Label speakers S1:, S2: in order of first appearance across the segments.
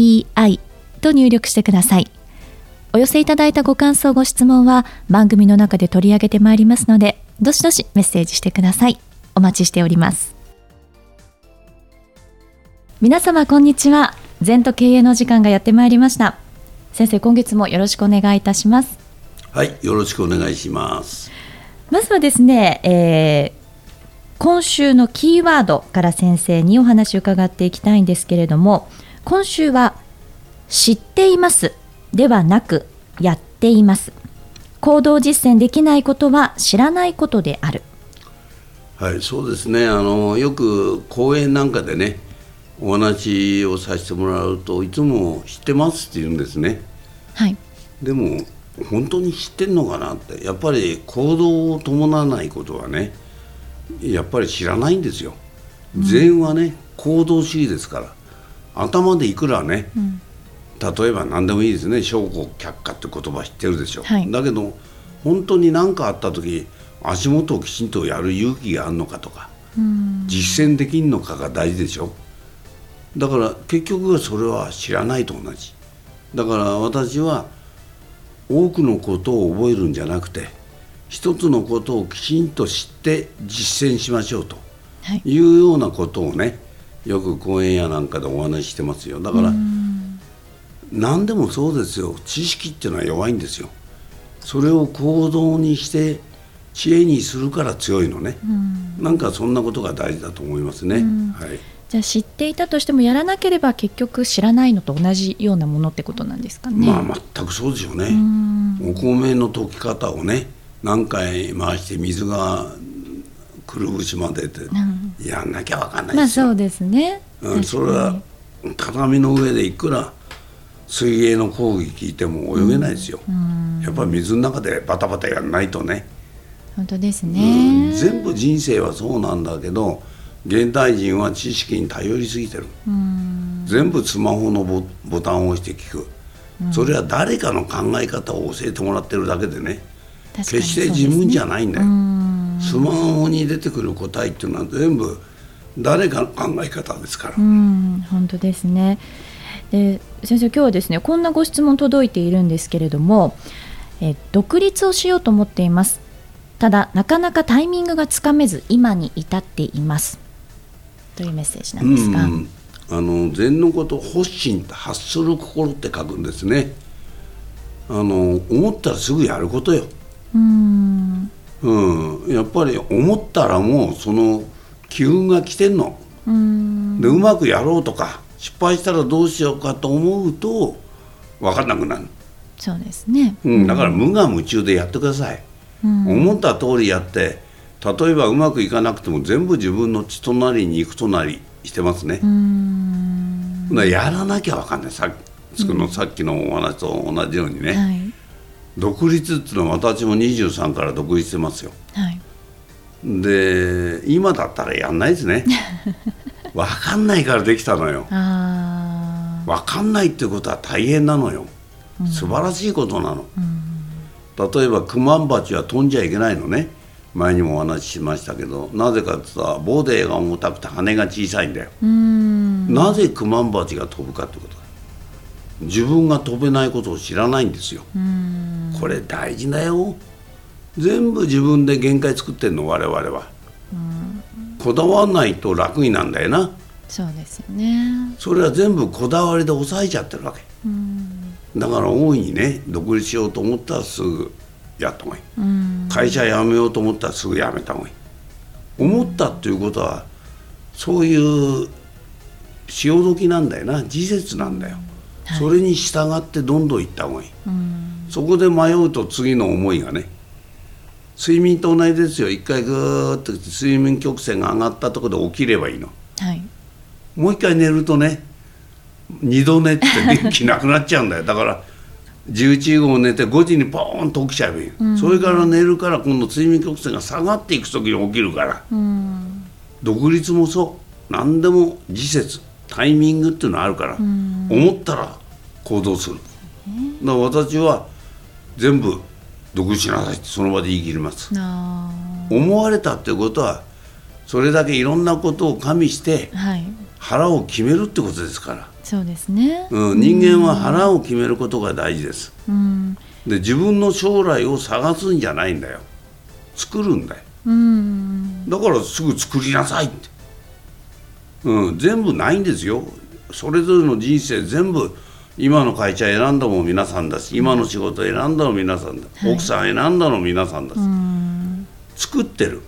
S1: ZENTOKEIEI と入力してください。お寄せいただいたご感想、ご質問は番組の中で取り上げてまいりますので、どしどしメッセージしてください。お待ちしております。皆様、こんにちは。全と経営の時間がやってまいりました。先生、今月もよろしくお願いいたします。
S2: はい、よろしくお願いします。
S1: まずはですね、えー、今週のキーワードから先生にお話を伺っていきたいんですけれども今週は知っていますではなくやっています。行動実践できないことは知らないことである。
S2: はいそうですね。あのよく講演なんかでねお話をさせてもらうといつも知ってますって言うんですね。
S1: はい。
S2: でも本当に知ってんのかなって。やっぱり行動を伴わないことはねやっぱり知らないんですよ。禅はね行動主義ですから頭でいくらね、うん、例えば何でもいいですね「証拠却下」って言葉知ってるでしょ、はい、だけど本当に何かあった時足元をきちんとやる勇気があるのかとか、実践できんのかが大事でしょ。だから結局はそれは知らないと同じ。だから私は多くのことを覚えるんじゃなくて一つのことをきちんと知って実践しましょうというようなことをねよく講演やなんかでお話ししてますよ。だから何でもそうですよ。知識っていうのは弱いんですよ。それを行動にして知恵にするから強いのね。なんかそんなことが大事だと思いますね、はい、
S1: じゃあ知っていたとしてもやらなければ結局知らないのと同じようなものってことなんですかね。
S2: まあ全くそうですよね。お米の溶き方をね何回回して水がくるぶしまでってやんなきゃ分かんない
S1: ですよ、まあ、そうですね、
S2: うん、それは畳の上でいくら水泳の講義聞いても泳げないですよ、うん、やっぱり水の中でバタバタやんないとね。
S1: 本当ですね、
S2: うん、全部人生はそうなんだけど現代人は知識に頼りすぎてる、全部スマホのボタンを押して聞く、それは誰かの考え方を教えてもらってるだけでね。決して自分じゃないんだよ、スマホに出てくる答えっていうのは全部誰かの考え方ですから。
S1: 本当ですね。で先生今日はですねこんなご質問届いているんですけれどもえ独立をしようと思っています。ただなかなかタイミングがつかめず今に至っています。というメッセージなんですが、
S2: あの禅のこと発心発する心って書くんですね。あの思ったらすぐやることよ。うんうん。やっぱり思ったらもうその機運が来てんの。うん。でうまくやろうとか失敗したらどうしようかと思うと分かんなくなる。
S1: そうですね、
S2: うん、だから無我夢中でやってください、うん、思った通りやって例えばうまくいかなくても全部自分の血となり肉となりしてますね。うん。やらなきゃ分かんない。さっきのさっきのお話と同じようにね、はい独立っていうのは私も23から独立してますよ、はい、で今だったらやんないですね。分かんないからできたのよ。分かんないっていうことは大変なのよ、うん、素晴らしいことなの、うん、例えばクマンバチは飛んじゃいけないのね。前にもお話ししましたけどなぜかって言ったらボデーが重たくて羽が小さいんだよ。なぜクマンバチが飛ぶかってこと自分が飛べないことを知らないんですよこれ大事だよ。全部自分で限界作ってんの我々は。こだわらないと楽になんだよな。
S1: そうですよね。
S2: それは全部こだわりで抑えちゃってるわけ。だから大いにね独立しようと思ったらすぐやった方がいい会社辞めようと思ったらすぐ辞めた方がいい。思ったっていうことはそういう潮時なんだよな。事実なんだよ。それに従ってどんどん行った方がいい、そこで迷うと次の思いがね睡眠と同じですよ。一回ぐーっと睡眠曲線が上がったところで起きればいいの、はい、もう一回寝るとね二度寝って元気なくなっちゃうんだよ。だから11時後寝て5時にポーンと起きちゃえばいい、それから寝るから今度睡眠曲線が下がっていく時に起きるから、独立もそう。何でも時節タイミングっていうのあるから、思ったら行動する、だから私は全部独立しなさいってその場で言い切ります。
S1: あ
S2: 思われたってことはそれだけいろんなことを加味して
S1: ーはい。
S2: 腹を決めるってことですから、
S1: そうですね。
S2: うん、人間は腹を決めることが大事です。
S1: うん。
S2: で自分の将来を探すんじゃないんだよ。作るんだよ。
S1: うん。
S2: だからすぐ作りなさいって、うん、全部ないんですよ。それぞれの人生全部今の会社選んだのも皆さんだし今の仕事選んだのも皆さんだ、奥さん選んだのも皆さんだし、
S1: うん
S2: 作ってる。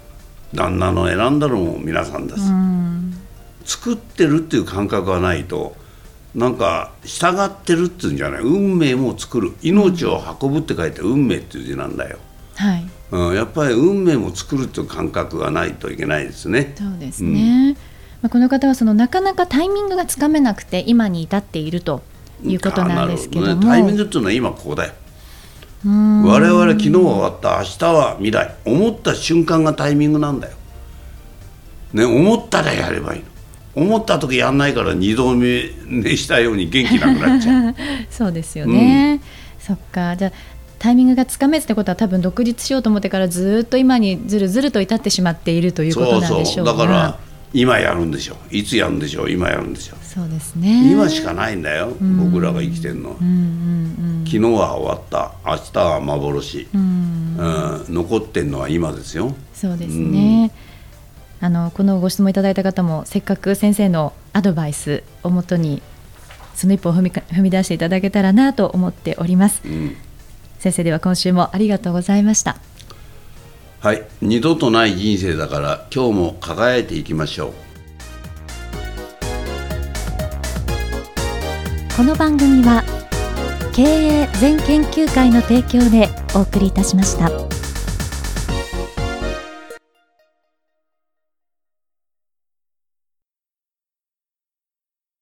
S2: 旦那の選んだのも皆さんだし、
S1: うん。
S2: 作ってるっていう感覚がないとなんか従ってるっていうんじゃない。運命も作る。命を運ぶって書いて運命っていう字なんだよ、
S1: はい。
S2: うん、やっぱり運命も作るっていう感覚がないといけないですね。
S1: そうですね、まあ、この方はそのなかなかタイミングがつかめなくて今に至っているということなんですけども。
S2: ね、タイミングっていうのは今ここだよ。
S1: うん。
S2: 我々昨日は終わった明日は未来。思った瞬間がタイミングなんだよ。ね思ったらやればいいの。思った時やんないから二度目寝したように元気なくなっちゃう。
S1: そうですよね、そっか。じゃあタイミングがつかめずってことは多分独立しようと思ってからずっと今にずるずると至ってしまっているということなんでしょうが。
S2: だから今やるんでしょいつやるんでしょ今やるんでしょ
S1: そうですね。
S2: 今しかないんだよ、僕らが生きてるのは、
S1: うんうん
S2: 昨日は終わった。明日は幻、
S1: うん。うん。
S2: うん残ってんのは今ですよ。
S1: そうですね、あのこのご質問いただいた方もせっかく先生のアドバイスをもとにその一歩を踏みか踏み出していただけたらなと思っております。
S2: うん。
S1: 先生では今週もありがとうございました
S2: はい二度とない人生だから今日も輝いていきましょう
S1: この番組は経営全研究会の提供でお送りいたしました。